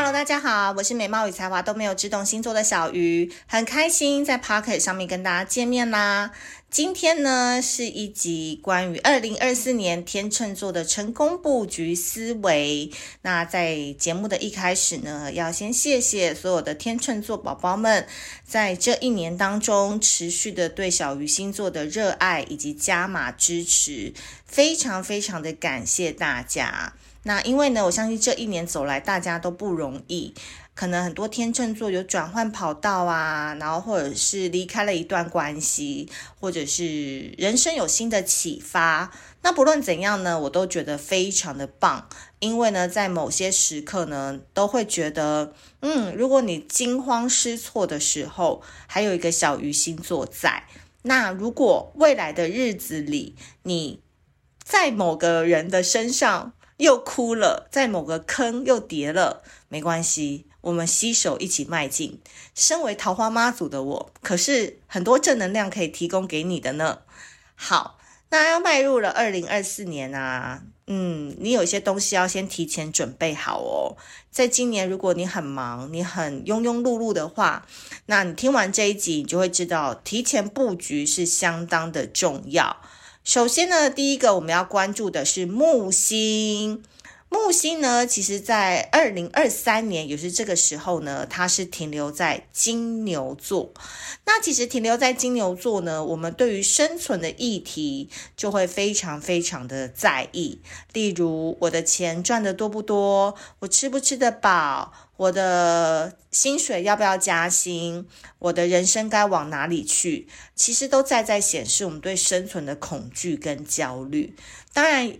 Hello，大家好，我是美貌与才华都没有，只懂星座的小鱼，很开心在 Pocket 上面跟大家见面啦。今天呢是一集关于二零二四年天秤座的成功布局思维。那在节目的一开始呢，要先谢谢所有的天秤座宝宝们，在这一年当中持续的对小鱼星座的热爱以及加码支持，非常非常的感谢大家。那因为呢，我相信这一年走来，大家都不容易，可能很多天秤座有转换跑道啊，然后或者是离开了一段关系，或者是人生有新的启发。那不论怎样呢，我都觉得非常的棒，因为呢，在某些时刻呢，都会觉得，嗯，如果你惊慌失措的时候，还有一个小鱼星座在。那如果未来的日子里，你在某个人的身上，又哭了，在某个坑又跌了，没关系，我们携手一起迈进。身为桃花妈祖的我，可是很多正能量可以提供给你的呢。好，那要迈入了二零二四年啊，嗯，你有些东西要先提前准备好哦。在今年，如果你很忙，你很庸庸碌碌的话，那你听完这一集，你就会知道提前布局是相当的重要。首先呢，第一个我们要关注的是木星。木星呢，其实在二零二三年，也是这个时候呢，它是停留在金牛座。那其实停留在金牛座呢，我们对于生存的议题就会非常非常的在意。例如，我的钱赚得多不多？我吃不吃得饱？我的薪水要不要加薪？我的人生该往哪里去？其实都在在显示我们对生存的恐惧跟焦虑。当然，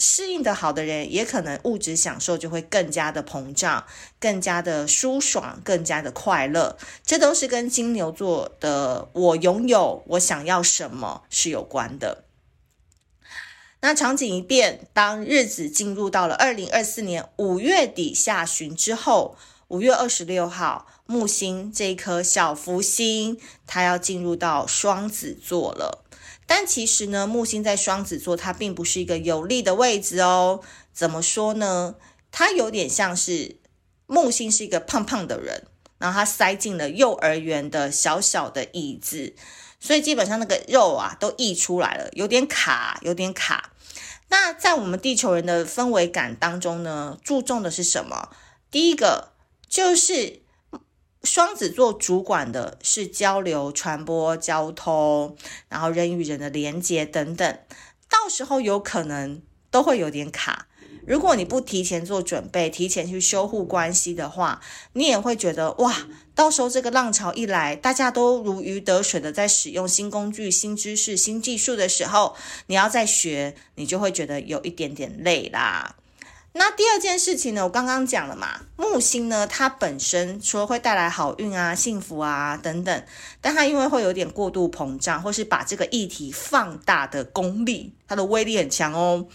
适应的好的人，也可能物质享受就会更加的膨胀，更加的舒爽，更加的快乐。这都是跟金牛座的“我拥有，我想要什么”是有关的。那场景一变，当日子进入到了二零二四年五月底下旬之后，五月二十六号，木星这一颗小福星，它要进入到双子座了。但其实呢，木星在双子座，它并不是一个有利的位置哦。怎么说呢？它有点像是木星是一个胖胖的人，然后他塞进了幼儿园的小小的椅子。所以基本上那个肉啊都溢出来了，有点卡，有点卡。那在我们地球人的氛围感当中呢，注重的是什么？第一个就是双子座主管的是交流、传播、交通，然后人与人的连接等等，到时候有可能都会有点卡。如果你不提前做准备，提前去修护关系的话，你也会觉得哇，到时候这个浪潮一来，大家都如鱼得水的在使用新工具、新知识、新技术的时候，你要再学，你就会觉得有一点点累啦。那第二件事情呢，我刚刚讲了嘛，木星呢，它本身说会带来好运啊、幸福啊等等，但它因为会有点过度膨胀，或是把这个议题放大的功力，它的威力很强哦，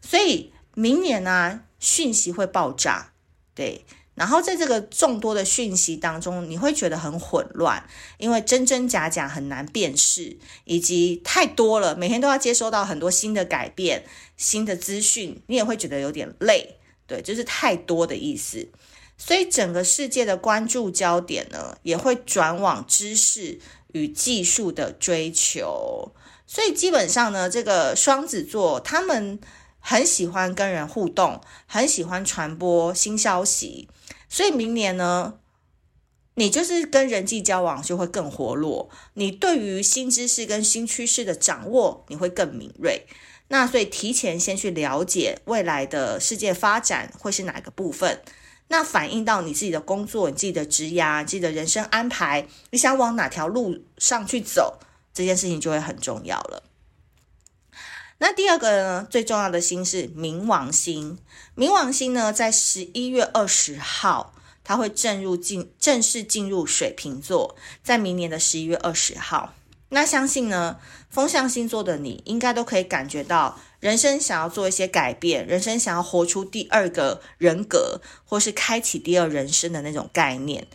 所以。明年呢、讯息会爆炸，对，然后在这个众多的讯息当中，你会觉得很混乱，因为真真假假很难辨识，以及太多了，每天都要接收到很多新的改变、新的资讯，你也会觉得有点累，对，就是太多的意思。所以整个世界的关注焦点呢，也会转往知识与技术的追求。所以基本上呢，这个双子座他们。很喜欢跟人互动，很喜欢传播新消息，所以明年呢，你就是跟人际交往就会更活络，你对于新知识跟新趋势的掌握，你会更敏锐。那所以提前先去了解未来的世界发展会是哪个部分，那反映到你自己的工作、你自己的职涯、你自己的人生安排，你想往哪条路上去走，这件事情就会很重要了。那第二个呢，最重要的星是冥王星。冥王星呢，在十一月二十号，它会正入进正式进入水瓶座，在明年的十一月二十号。那相信呢，风象星座的你应该都可以感觉到，人生想要做一些改变，人生想要活出第二个人格，或是开启第二人生的那种概念。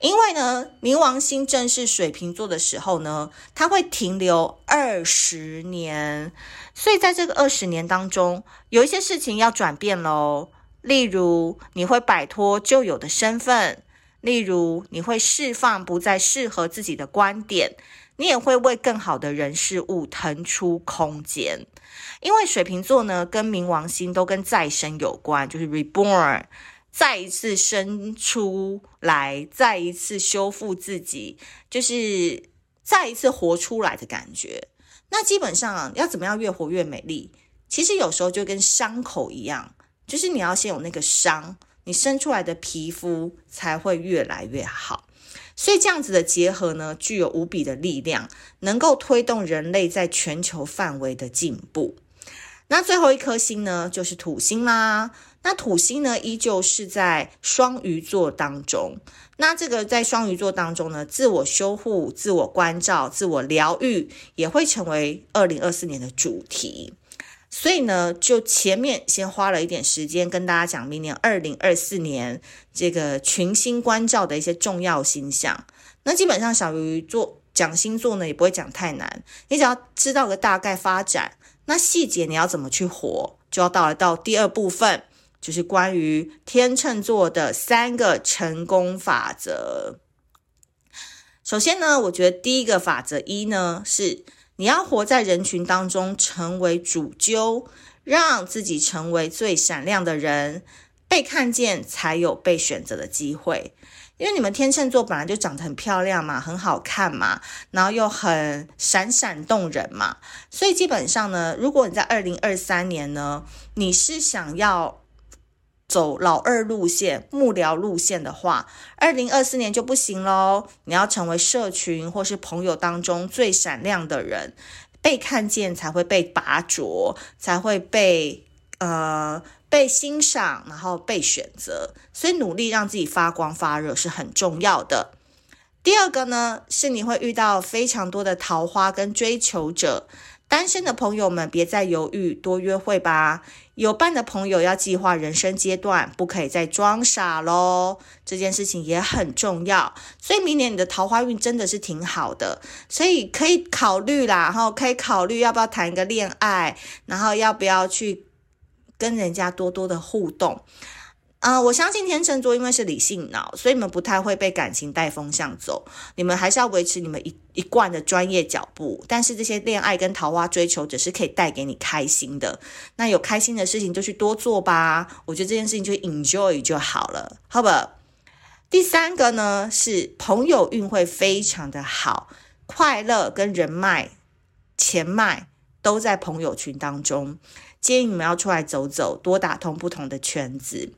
因为呢，冥王星正是水瓶座的时候呢，它会停留二十年，所以在这个二十年当中，有一些事情要转变喽。例如你会摆脱旧有的身份，例如你会释放不再适合自己的观点，你也会为更好的人事物腾出空间。因为水瓶座呢，跟冥王星都跟再生有关，就是 reborn。再一次生出来，再一次修复自己，就是再一次活出来的感觉。那基本上，要怎么样越活越美丽？其实有时候就跟伤口一样，就是你要先有那个伤，你生出来的皮肤才会越来越好。所以这样子的结合呢，具有无比的力量，能够推动人类在全球范围的进步。那最后一颗星呢，就是土星啦。那土星呢，依旧是在双鱼座当中。那这个在双鱼座当中呢，自我修护、自我关照、自我疗愈，也会成为二零二四年的主题。所以呢，就前面先花了一点时间跟大家讲，明年二零二四年这个群星关照的一些重要星象。那基本上小鱼座讲星座呢，也不会讲太难，你只要知道个大概发展，那细节你要怎么去活，就要到了到第二部分。就是关于天秤座的三个成功法则。首先呢，我觉得第一个法则一呢，是你要活在人群当中，成为主揪，让自己成为最闪亮的人，被看见才有被选择的机会。因为你们天秤座本来就长得很漂亮嘛，很好看嘛，然后又很闪闪动人嘛，所以基本上呢，如果你在二零二三年呢，你是想要走老二路线、幕僚路线的话，二零二四年就不行喽。你要成为社群或是朋友当中最闪亮的人，被看见才会被拔擢，才会被呃被欣赏，然后被选择。所以努力让自己发光发热是很重要的。第二个呢，是你会遇到非常多的桃花跟追求者。单身的朋友们，别再犹豫，多约会吧。有伴的朋友要计划人生阶段，不可以再装傻喽。这件事情也很重要，所以明年你的桃花运真的是挺好的，所以可以考虑啦，然后可以考虑要不要谈一个恋爱，然后要不要去跟人家多多的互动。啊、呃，我相信天秤座因为是理性脑，所以你们不太会被感情带风向走。你们还是要维持你们一一贯的专业脚步。但是这些恋爱跟桃花追求者是可以带给你开心的。那有开心的事情就去多做吧。我觉得这件事情就 enjoy 就好了，好不？第三个呢是朋友运会非常的好，快乐跟人脉、钱脉都在朋友群当中。建议你们要出来走走，多打通不同的圈子。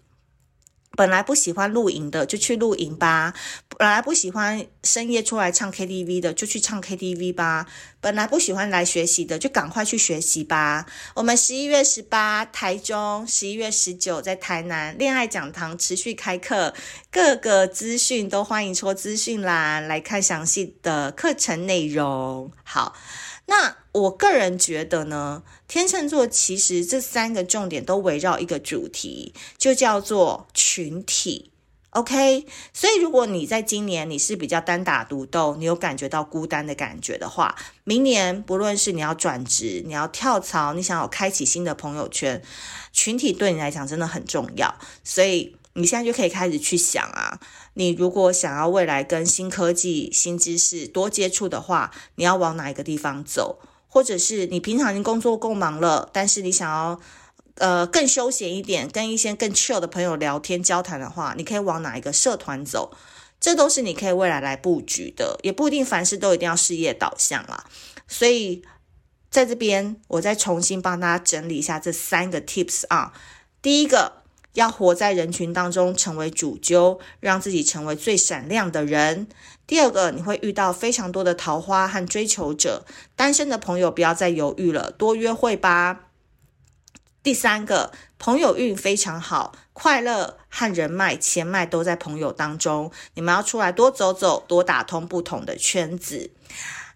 本来不喜欢露营的，就去露营吧；本来不喜欢深夜出来唱 KTV 的，就去唱 KTV 吧；本来不喜欢来学习的，就赶快去学习吧。我们十一月十八台中，十一月十九在台南恋爱讲堂持续开课，各个资讯都欢迎戳资讯栏来看详细的课程内容。好。那我个人觉得呢，天秤座其实这三个重点都围绕一个主题，就叫做群体。OK，所以如果你在今年你是比较单打独斗，你有感觉到孤单的感觉的话，明年不论是你要转职、你要跳槽、你想要开启新的朋友圈，群体对你来讲真的很重要。所以你现在就可以开始去想啊。你如果想要未来跟新科技、新知识多接触的话，你要往哪一个地方走？或者是你平常已经工作够忙了，但是你想要呃更休闲一点，跟一些更 chill 的朋友聊天交谈的话，你可以往哪一个社团走？这都是你可以未来来布局的，也不一定凡事都一定要事业导向啦。所以在这边，我再重新帮大家整理一下这三个 tips 啊，第一个。要活在人群当中，成为主揪，让自己成为最闪亮的人。第二个，你会遇到非常多的桃花和追求者，单身的朋友不要再犹豫了，多约会吧。第三个，朋友运非常好，快乐和人脉、钱脉都在朋友当中，你们要出来多走走，多打通不同的圈子。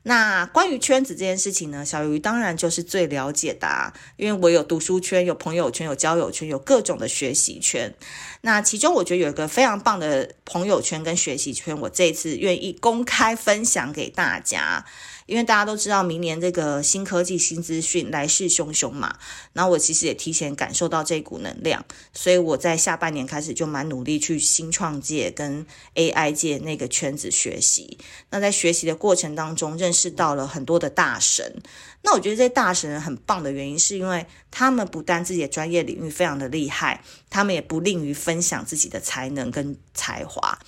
那关于圈子这件事情呢，小鱼当然就是最了解的啊，因为我有读书圈、有朋友圈、有交友圈、有各种的学习圈。那其中我觉得有一个非常棒的朋友圈跟学习圈，我这一次愿意公开分享给大家。因为大家都知道明年这个新科技、新资讯来势汹汹嘛。然后我其实也提前感受到这股能量，所以我在下半年开始就蛮努力去新创界跟 AI 界那个圈子学习。那在学习的过程当中，认识到了很多的大神。那我觉得这些大神很棒的原因，是因为他们不但自己的专业领域非常的厉害，他们也不吝于分享自己的才能跟才华。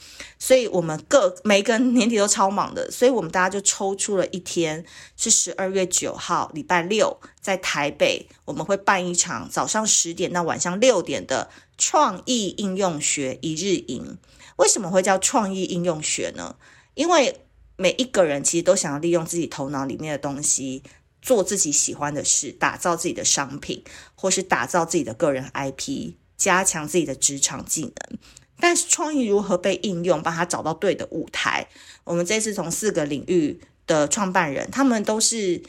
所以，我们各每个人年底都超忙的，所以我们大家就抽出了一天，是十二月九号礼拜六，在台北，我们会办一场早上十点到晚上六点的创意应用学一日营。为什么会叫创意应用学呢？因为每一个人其实都想要利用自己头脑里面的东西。做自己喜欢的事，打造自己的商品，或是打造自己的个人 IP，加强自己的职场技能。但是创意如何被应用，帮他找到对的舞台？我们这次从四个领域的创办人，他们都是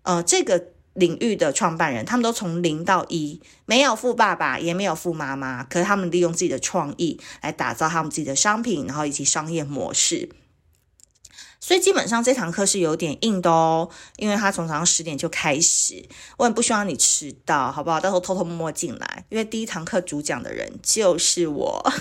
呃这个领域的创办人，他们都从零到一，没有富爸爸，也没有富妈妈，可是他们利用自己的创意来打造他们自己的商品，然后以及商业模式。所以基本上这堂课是有点硬的哦，因为他从早上十点就开始，我也不希望你迟到，好不好？到时候偷偷摸摸进来，因为第一堂课主讲的人就是我。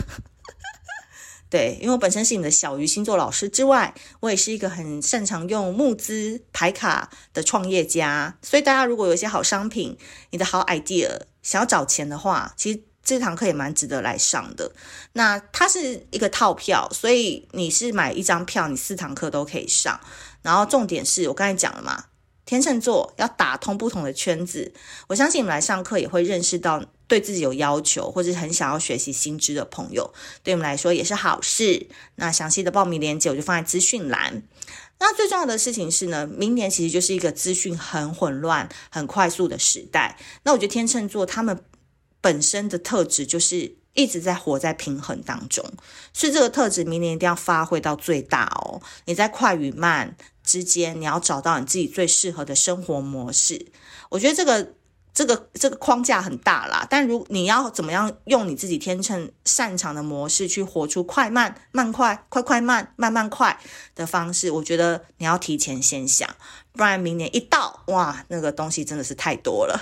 对，因为我本身是你的小鱼星座老师之外，我也是一个很擅长用募资排卡的创业家，所以大家如果有一些好商品，你的好 idea 想要找钱的话，其实。这堂课也蛮值得来上的。那它是一个套票，所以你是买一张票，你四堂课都可以上。然后重点是我刚才讲了嘛，天秤座要打通不同的圈子。我相信你们来上课也会认识到对自己有要求或者很想要学习新知的朋友，对我们来说也是好事。那详细的报名链接我就放在资讯栏。那最重要的事情是呢，明年其实就是一个资讯很混乱、很快速的时代。那我觉得天秤座他们。本身的特质就是一直在活在平衡当中，所以这个特质明年一定要发挥到最大哦。你在快与慢之间，你要找到你自己最适合的生活模式。我觉得这个这个这个框架很大啦，但如你要怎么样用你自己天秤擅长的模式去活出快慢慢快快快慢慢慢快的方式，我觉得你要提前先想，不然明年一到，哇，那个东西真的是太多了。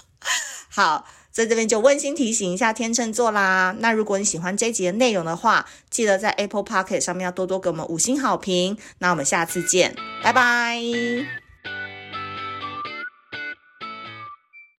好。在这边就温馨提醒一下天秤座啦。那如果你喜欢这一集的内容的话，记得在 Apple Pocket 上面要多多给我们五星好评。那我们下次见，拜拜。